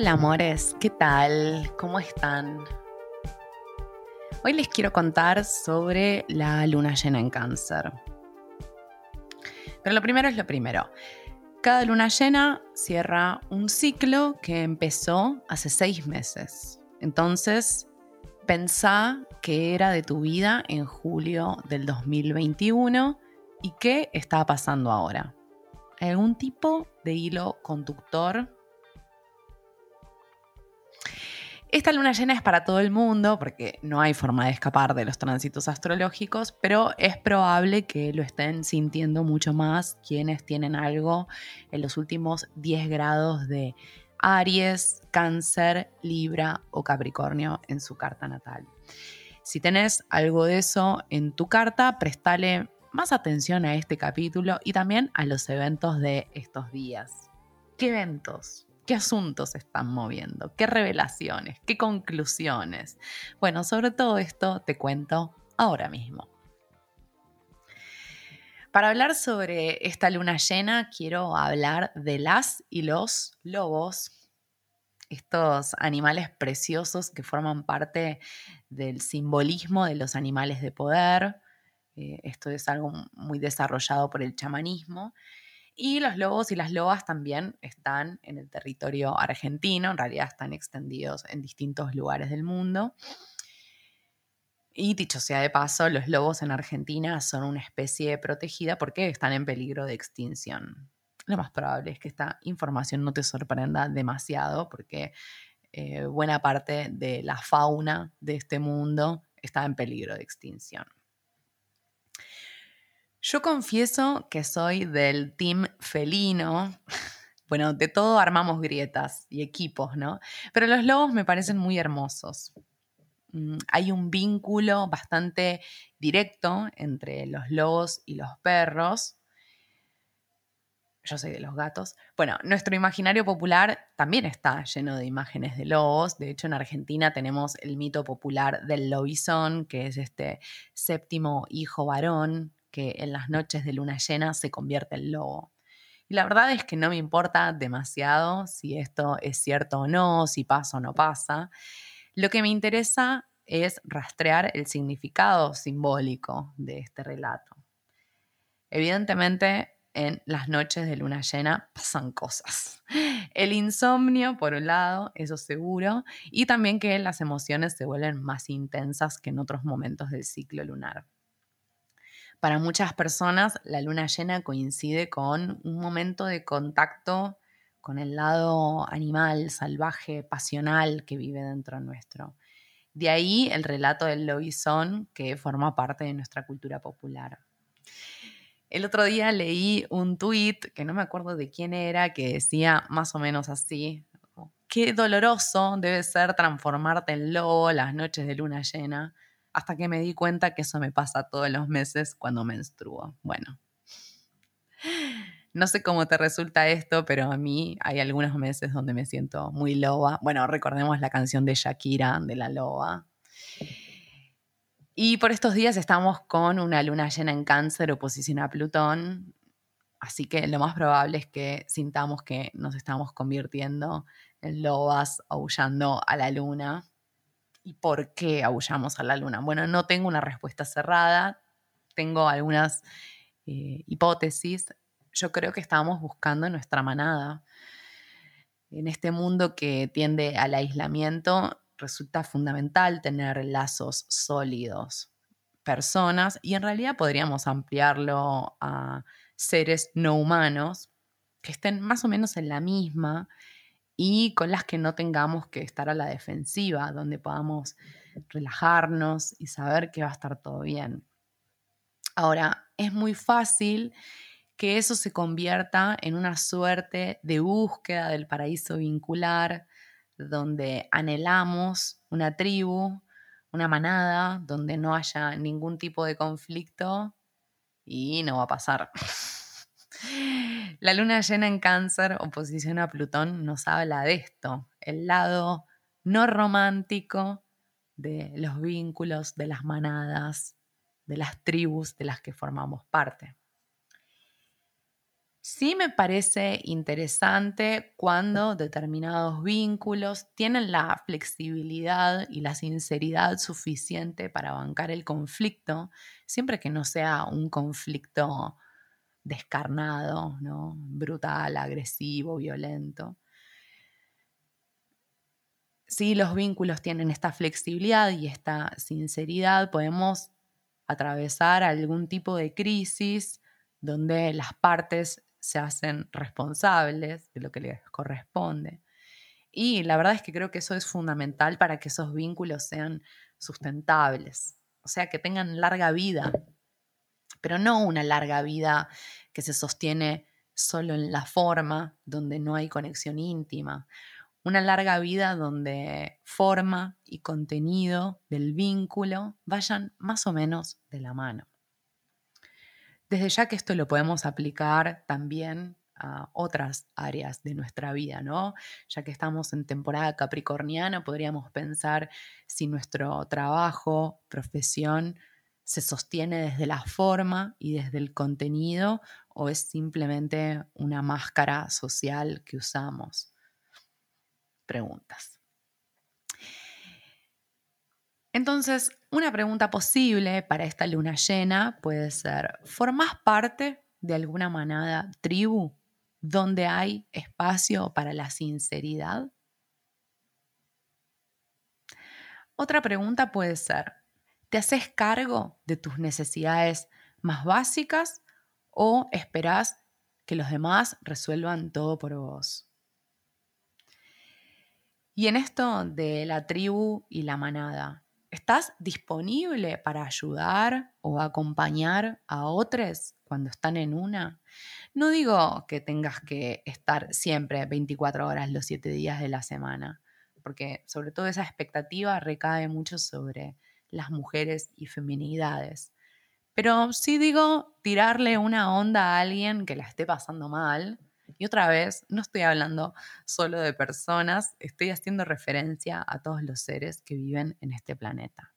Hola amores, ¿qué tal? ¿Cómo están? Hoy les quiero contar sobre la luna llena en cáncer. Pero lo primero es lo primero. Cada luna llena cierra un ciclo que empezó hace seis meses. Entonces, pensá que era de tu vida en julio del 2021 y qué estaba pasando ahora. ¿Algún tipo de hilo conductor Esta luna llena es para todo el mundo porque no hay forma de escapar de los tránsitos astrológicos, pero es probable que lo estén sintiendo mucho más quienes tienen algo en los últimos 10 grados de Aries, Cáncer, Libra o Capricornio en su carta natal. Si tenés algo de eso en tu carta, prestale más atención a este capítulo y también a los eventos de estos días. ¿Qué eventos? ¿Qué asuntos están moviendo? ¿Qué revelaciones? ¿Qué conclusiones? Bueno, sobre todo esto te cuento ahora mismo. Para hablar sobre esta luna llena, quiero hablar de las y los lobos, estos animales preciosos que forman parte del simbolismo de los animales de poder. Eh, esto es algo muy desarrollado por el chamanismo y los lobos y las lobas también están en el territorio argentino, en realidad están extendidos en distintos lugares del mundo. Y dicho sea de paso, los lobos en Argentina son una especie protegida porque están en peligro de extinción. Lo más probable es que esta información no te sorprenda demasiado porque eh, buena parte de la fauna de este mundo está en peligro de extinción. Yo confieso que soy del team felino. Bueno, de todo armamos grietas y equipos, ¿no? Pero los lobos me parecen muy hermosos. Mm, hay un vínculo bastante directo entre los lobos y los perros. Yo soy de los gatos. Bueno, nuestro imaginario popular también está lleno de imágenes de lobos. De hecho, en Argentina tenemos el mito popular del lobizón, que es este séptimo hijo varón que en las noches de luna llena se convierte en lobo. Y la verdad es que no me importa demasiado si esto es cierto o no, si pasa o no pasa. Lo que me interesa es rastrear el significado simbólico de este relato. Evidentemente, en las noches de luna llena pasan cosas. El insomnio, por un lado, eso seguro, y también que las emociones se vuelven más intensas que en otros momentos del ciclo lunar. Para muchas personas, la luna llena coincide con un momento de contacto con el lado animal, salvaje, pasional que vive dentro nuestro. De ahí el relato del lobizón que forma parte de nuestra cultura popular. El otro día leí un tuit, que no me acuerdo de quién era, que decía más o menos así, qué doloroso debe ser transformarte en lobo las noches de luna llena hasta que me di cuenta que eso me pasa todos los meses cuando menstruo. Bueno, no sé cómo te resulta esto, pero a mí hay algunos meses donde me siento muy loba. Bueno, recordemos la canción de Shakira, de la loba. Y por estos días estamos con una luna llena en cáncer, oposición a Plutón. Así que lo más probable es que sintamos que nos estamos convirtiendo en lobas aullando a la luna. ¿Y por qué aullamos a la luna? Bueno, no tengo una respuesta cerrada, tengo algunas eh, hipótesis. Yo creo que estamos buscando nuestra manada. En este mundo que tiende al aislamiento, resulta fundamental tener lazos sólidos, personas, y en realidad podríamos ampliarlo a seres no humanos que estén más o menos en la misma y con las que no tengamos que estar a la defensiva, donde podamos relajarnos y saber que va a estar todo bien. Ahora, es muy fácil que eso se convierta en una suerte de búsqueda del paraíso vincular, donde anhelamos una tribu, una manada, donde no haya ningún tipo de conflicto y no va a pasar. La luna llena en cáncer, oposición a Plutón, nos habla de esto, el lado no romántico de los vínculos, de las manadas, de las tribus de las que formamos parte. Sí me parece interesante cuando determinados vínculos tienen la flexibilidad y la sinceridad suficiente para bancar el conflicto, siempre que no sea un conflicto descarnado, ¿no? brutal, agresivo, violento. Si los vínculos tienen esta flexibilidad y esta sinceridad, podemos atravesar algún tipo de crisis donde las partes se hacen responsables de lo que les corresponde. Y la verdad es que creo que eso es fundamental para que esos vínculos sean sustentables, o sea, que tengan larga vida, pero no una larga vida que se sostiene solo en la forma, donde no hay conexión íntima, una larga vida donde forma y contenido del vínculo vayan más o menos de la mano. Desde ya que esto lo podemos aplicar también a otras áreas de nuestra vida, ¿no? Ya que estamos en temporada capricorniana, podríamos pensar si nuestro trabajo, profesión, se sostiene desde la forma y desde el contenido o es simplemente una máscara social que usamos. Preguntas. Entonces, una pregunta posible para esta luna llena puede ser, ¿formas parte de alguna manada, tribu, donde hay espacio para la sinceridad? Otra pregunta puede ser, ¿te haces cargo de tus necesidades más básicas o esperás que los demás resuelvan todo por vos? Y en esto de la tribu y la manada, ¿Estás disponible para ayudar o acompañar a otros cuando están en una? No digo que tengas que estar siempre 24 horas los 7 días de la semana, porque sobre todo esa expectativa recae mucho sobre las mujeres y feminidades. Pero sí digo tirarle una onda a alguien que la esté pasando mal y otra vez, no estoy hablando solo de personas, estoy haciendo referencia a todos los seres que viven en este planeta.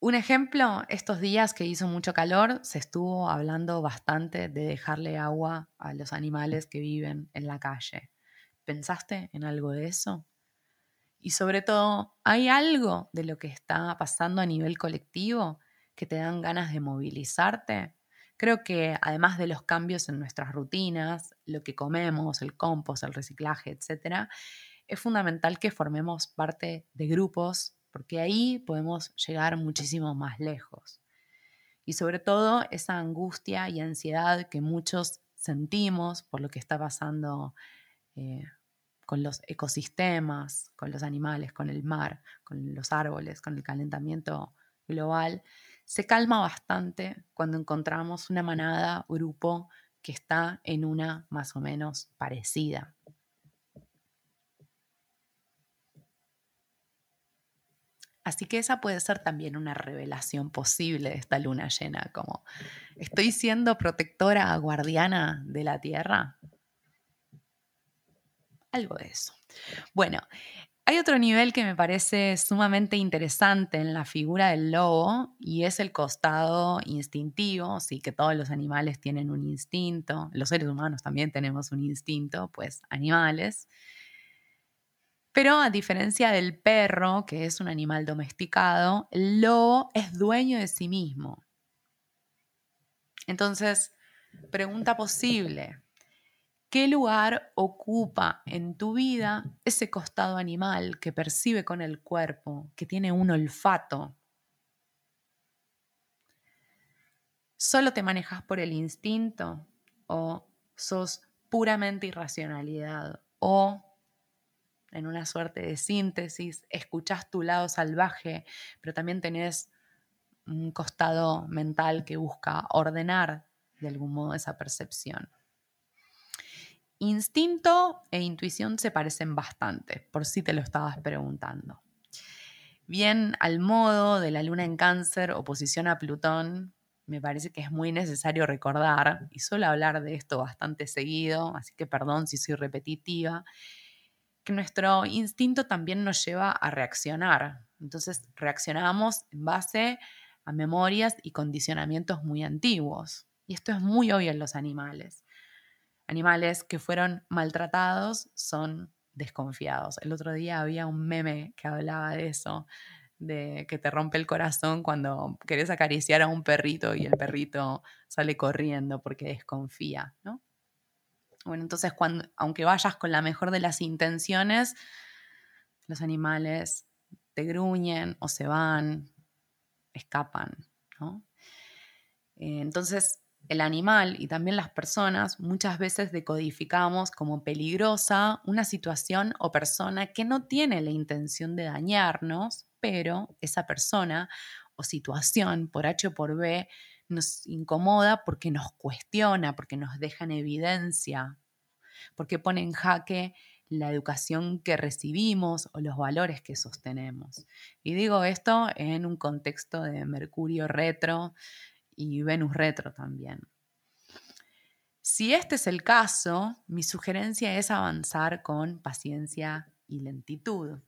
Un ejemplo, estos días que hizo mucho calor, se estuvo hablando bastante de dejarle agua a los animales que viven en la calle. ¿Pensaste en algo de eso? Y sobre todo, ¿hay algo de lo que está pasando a nivel colectivo que te dan ganas de movilizarte Creo que además de los cambios en nuestras rutinas, lo que comemos, el compost, el reciclaje, etc., es fundamental que formemos parte de grupos porque ahí podemos llegar muchísimo más lejos. Y sobre todo esa angustia y ansiedad que muchos sentimos por lo que está pasando eh, con los ecosistemas, con los animales, con el mar, con los árboles, con el calentamiento global, se calma bastante cuando encontramos una manada, grupo que está en una más o menos parecida. Así que esa puede ser también una revelación posible de esta luna llena, como estoy siendo protectora guardiana de la Tierra. Algo de eso. Bueno, hay otro nivel que me parece sumamente interesante en la figura del lobo y es el costado instintivo, sí que todos los animales tienen un instinto, los seres humanos también tenemos un instinto, pues animales. Pero a diferencia del perro, que es un animal domesticado, el lobo es dueño de sí mismo. Entonces, pregunta posible, ¿Qué lugar ocupa en tu vida ese costado animal que percibe con el cuerpo, que tiene un olfato? ¿Solo te manejas por el instinto o sos puramente irracionalidad? O, en una suerte de síntesis, escuchás tu lado salvaje, pero también tenés un costado mental que busca ordenar de algún modo esa percepción. Instinto e intuición se parecen bastante, por si te lo estabas preguntando. Bien, al modo de la luna en cáncer, oposición a Plutón, me parece que es muy necesario recordar, y suelo hablar de esto bastante seguido, así que perdón si soy repetitiva, que nuestro instinto también nos lleva a reaccionar. Entonces reaccionamos en base a memorias y condicionamientos muy antiguos. Y esto es muy obvio en los animales. Animales que fueron maltratados son desconfiados. El otro día había un meme que hablaba de eso, de que te rompe el corazón cuando querés acariciar a un perrito y el perrito sale corriendo porque desconfía, ¿no? Bueno, entonces cuando, aunque vayas con la mejor de las intenciones, los animales te gruñen o se van, escapan, ¿no? Eh, entonces, el animal y también las personas muchas veces decodificamos como peligrosa una situación o persona que no tiene la intención de dañarnos, pero esa persona o situación por H o por B nos incomoda porque nos cuestiona, porque nos deja en evidencia, porque pone en jaque la educación que recibimos o los valores que sostenemos. Y digo esto en un contexto de Mercurio retro y Venus retro también. Si este es el caso, mi sugerencia es avanzar con paciencia y lentitud.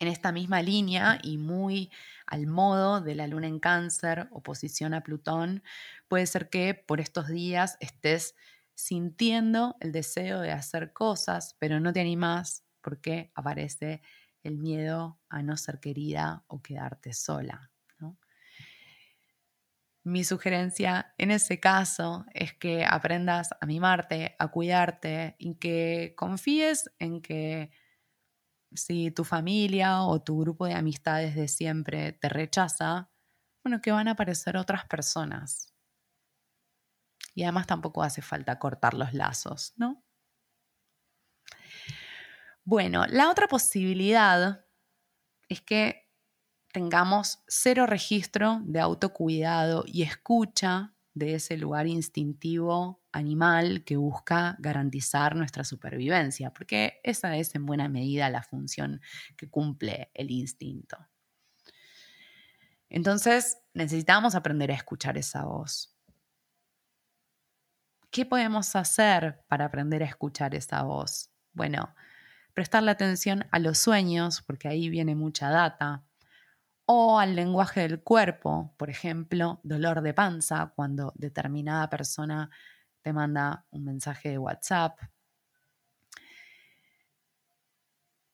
En esta misma línea y muy al modo de la luna en cáncer, oposición a Plutón, puede ser que por estos días estés sintiendo el deseo de hacer cosas, pero no te animas porque aparece el miedo a no ser querida o quedarte sola. Mi sugerencia en ese caso es que aprendas a mimarte, a cuidarte y que confíes en que si tu familia o tu grupo de amistades de siempre te rechaza, bueno, que van a aparecer otras personas y además tampoco hace falta cortar los lazos, ¿no? Bueno, la otra posibilidad es que tengamos cero registro de autocuidado y escucha de ese lugar instintivo animal que busca garantizar nuestra supervivencia, porque esa es en buena medida la función que cumple el instinto. Entonces necesitamos aprender a escuchar esa voz. ¿Qué podemos hacer para aprender a escuchar esa voz? Bueno, prestarle atención a los sueños, porque ahí viene mucha data, o al lenguaje del cuerpo, por ejemplo, dolor de panza, cuando determinada persona te manda un mensaje de WhatsApp.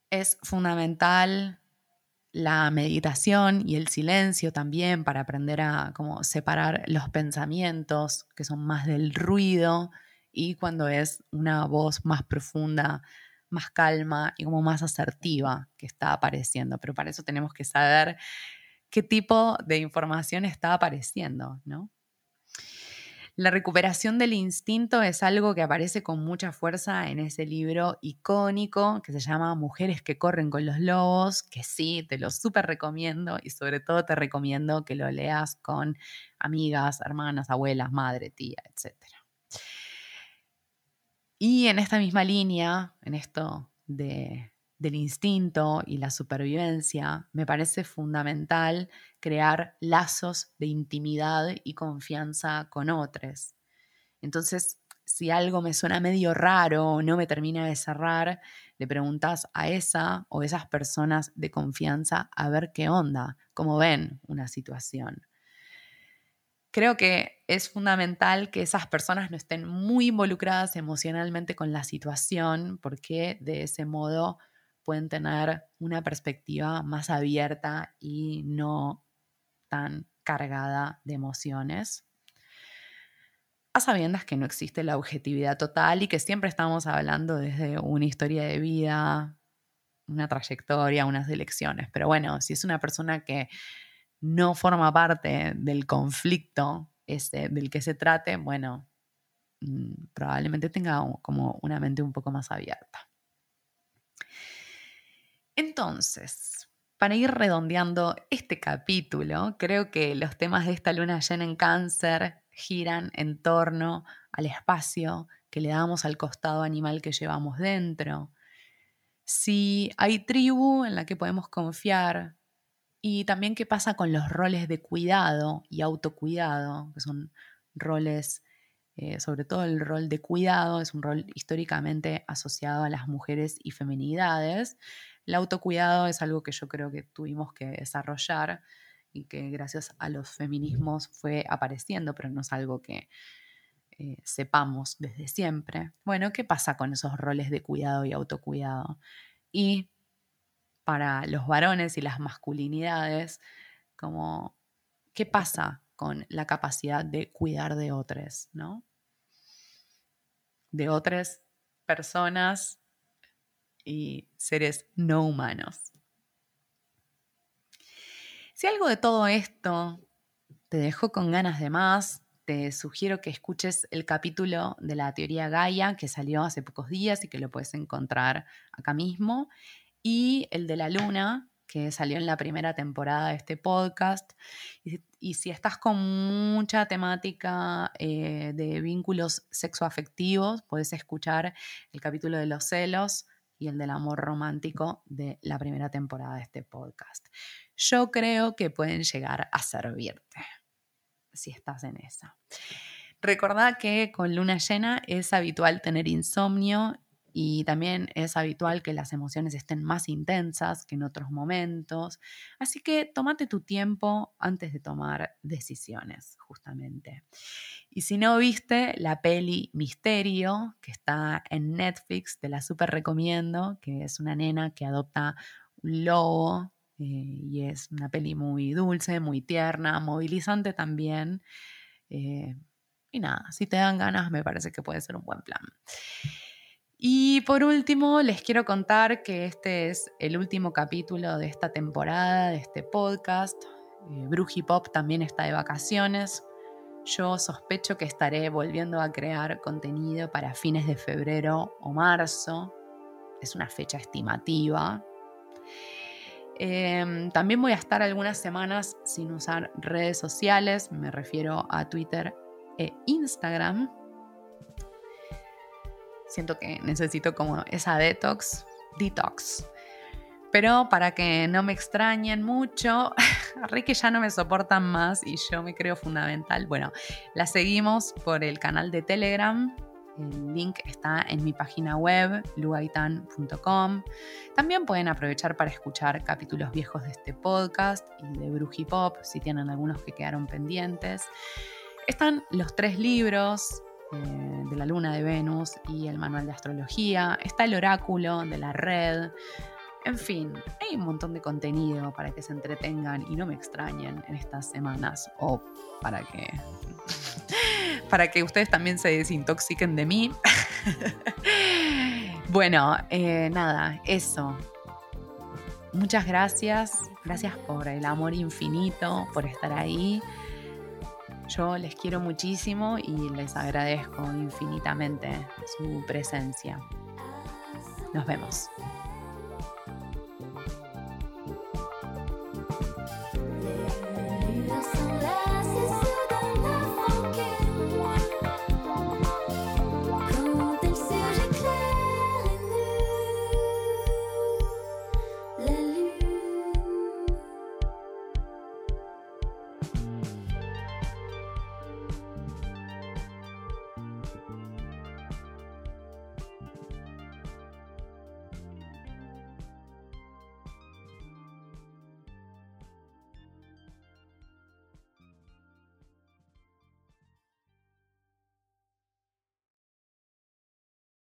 Es fundamental la meditación y el silencio también para aprender a como separar los pensamientos que son más del ruido y cuando es una voz más profunda, más calma y como más asertiva que está apareciendo. Pero para eso tenemos que saber qué tipo de información está apareciendo, ¿no? La recuperación del instinto es algo que aparece con mucha fuerza en ese libro icónico que se llama Mujeres que corren con los lobos, que sí, te lo súper recomiendo y sobre todo te recomiendo que lo leas con amigas, hermanas, abuelas, madre, tía, etc. Y en esta misma línea, en esto de del instinto y la supervivencia, me parece fundamental crear lazos de intimidad y confianza con otros. Entonces, si algo me suena medio raro o no me termina de cerrar, le preguntas a esa o esas personas de confianza a ver qué onda, cómo ven una situación. Creo que es fundamental que esas personas no estén muy involucradas emocionalmente con la situación, porque de ese modo pueden tener una perspectiva más abierta y no tan cargada de emociones. A sabiendas que no existe la objetividad total y que siempre estamos hablando desde una historia de vida, una trayectoria, unas elecciones. Pero bueno, si es una persona que no forma parte del conflicto ese, del que se trate, bueno, mm, probablemente tenga como una mente un poco más abierta. Entonces, para ir redondeando este capítulo, creo que los temas de esta luna llena en cáncer giran en torno al espacio que le damos al costado animal que llevamos dentro. Si hay tribu en la que podemos confiar y también qué pasa con los roles de cuidado y autocuidado, que son roles, eh, sobre todo el rol de cuidado, es un rol históricamente asociado a las mujeres y feminidades. El autocuidado es algo que yo creo que tuvimos que desarrollar y que gracias a los feminismos fue apareciendo, pero no es algo que eh, sepamos desde siempre. Bueno, ¿qué pasa con esos roles de cuidado y autocuidado? Y para los varones y las masculinidades, como, ¿qué pasa con la capacidad de cuidar de otros, ¿no? De otras personas y seres no humanos. Si algo de todo esto te dejó con ganas de más, te sugiero que escuches el capítulo de la teoría Gaia que salió hace pocos días y que lo puedes encontrar acá mismo, y el de la luna que salió en la primera temporada de este podcast. Y, si estás con mucha temática eh, de vínculos sexoafectivos, puedes escuchar el capítulo de los celos y el del amor romántico de la primera temporada de este podcast. Yo creo que pueden llegar a servirte si estás en esa. Recordá que con luna llena es habitual tener insomnio y también es habitual que las emociones estén más intensas que en otros momentos. Así que tómate tu tiempo antes de tomar decisiones, justamente. Y si no viste la peli Misterio, que está en Netflix, te la súper recomiendo, que es una nena que adopta un lobo eh, y es una peli muy dulce, muy tierna, movilizante también. Eh, y nada, si te dan ganas, me parece que puede ser un buen plan. Y por último, les quiero contar que este es el último capítulo de esta temporada, de este podcast. Eh, Pop también está de vacaciones. Yo sospecho que estaré volviendo a crear contenido para fines de febrero o marzo. Es una fecha estimativa. Em, también voy a estar algunas semanas sin usar redes sociales, me refiero a Twitter e Instagram Siento que necesito como esa detox, detox. Pero para que no me extrañen mucho, que ya no me soportan más y yo me creo fundamental. Bueno, la seguimos por el canal de Telegram. El link está en mi página web, lugaitan.com. También pueden aprovechar para escuchar capítulos viejos de este podcast y de Brujipop, si tienen algunos que quedaron pendientes. Están los tres libros, eh, de la luna de Venus y el manual de astrología, está el oráculo de la red, en fin, hay un montón de contenido para que se entretengan y no me extrañen en estas semanas o para que para que ustedes también se desintoxiquen de mí. bueno, eh, nada, eso. Muchas gracias, gracias por el amor infinito, por estar ahí. Yo les quiero muchísimo y les agradezco infinitamente su presencia. Nos vemos.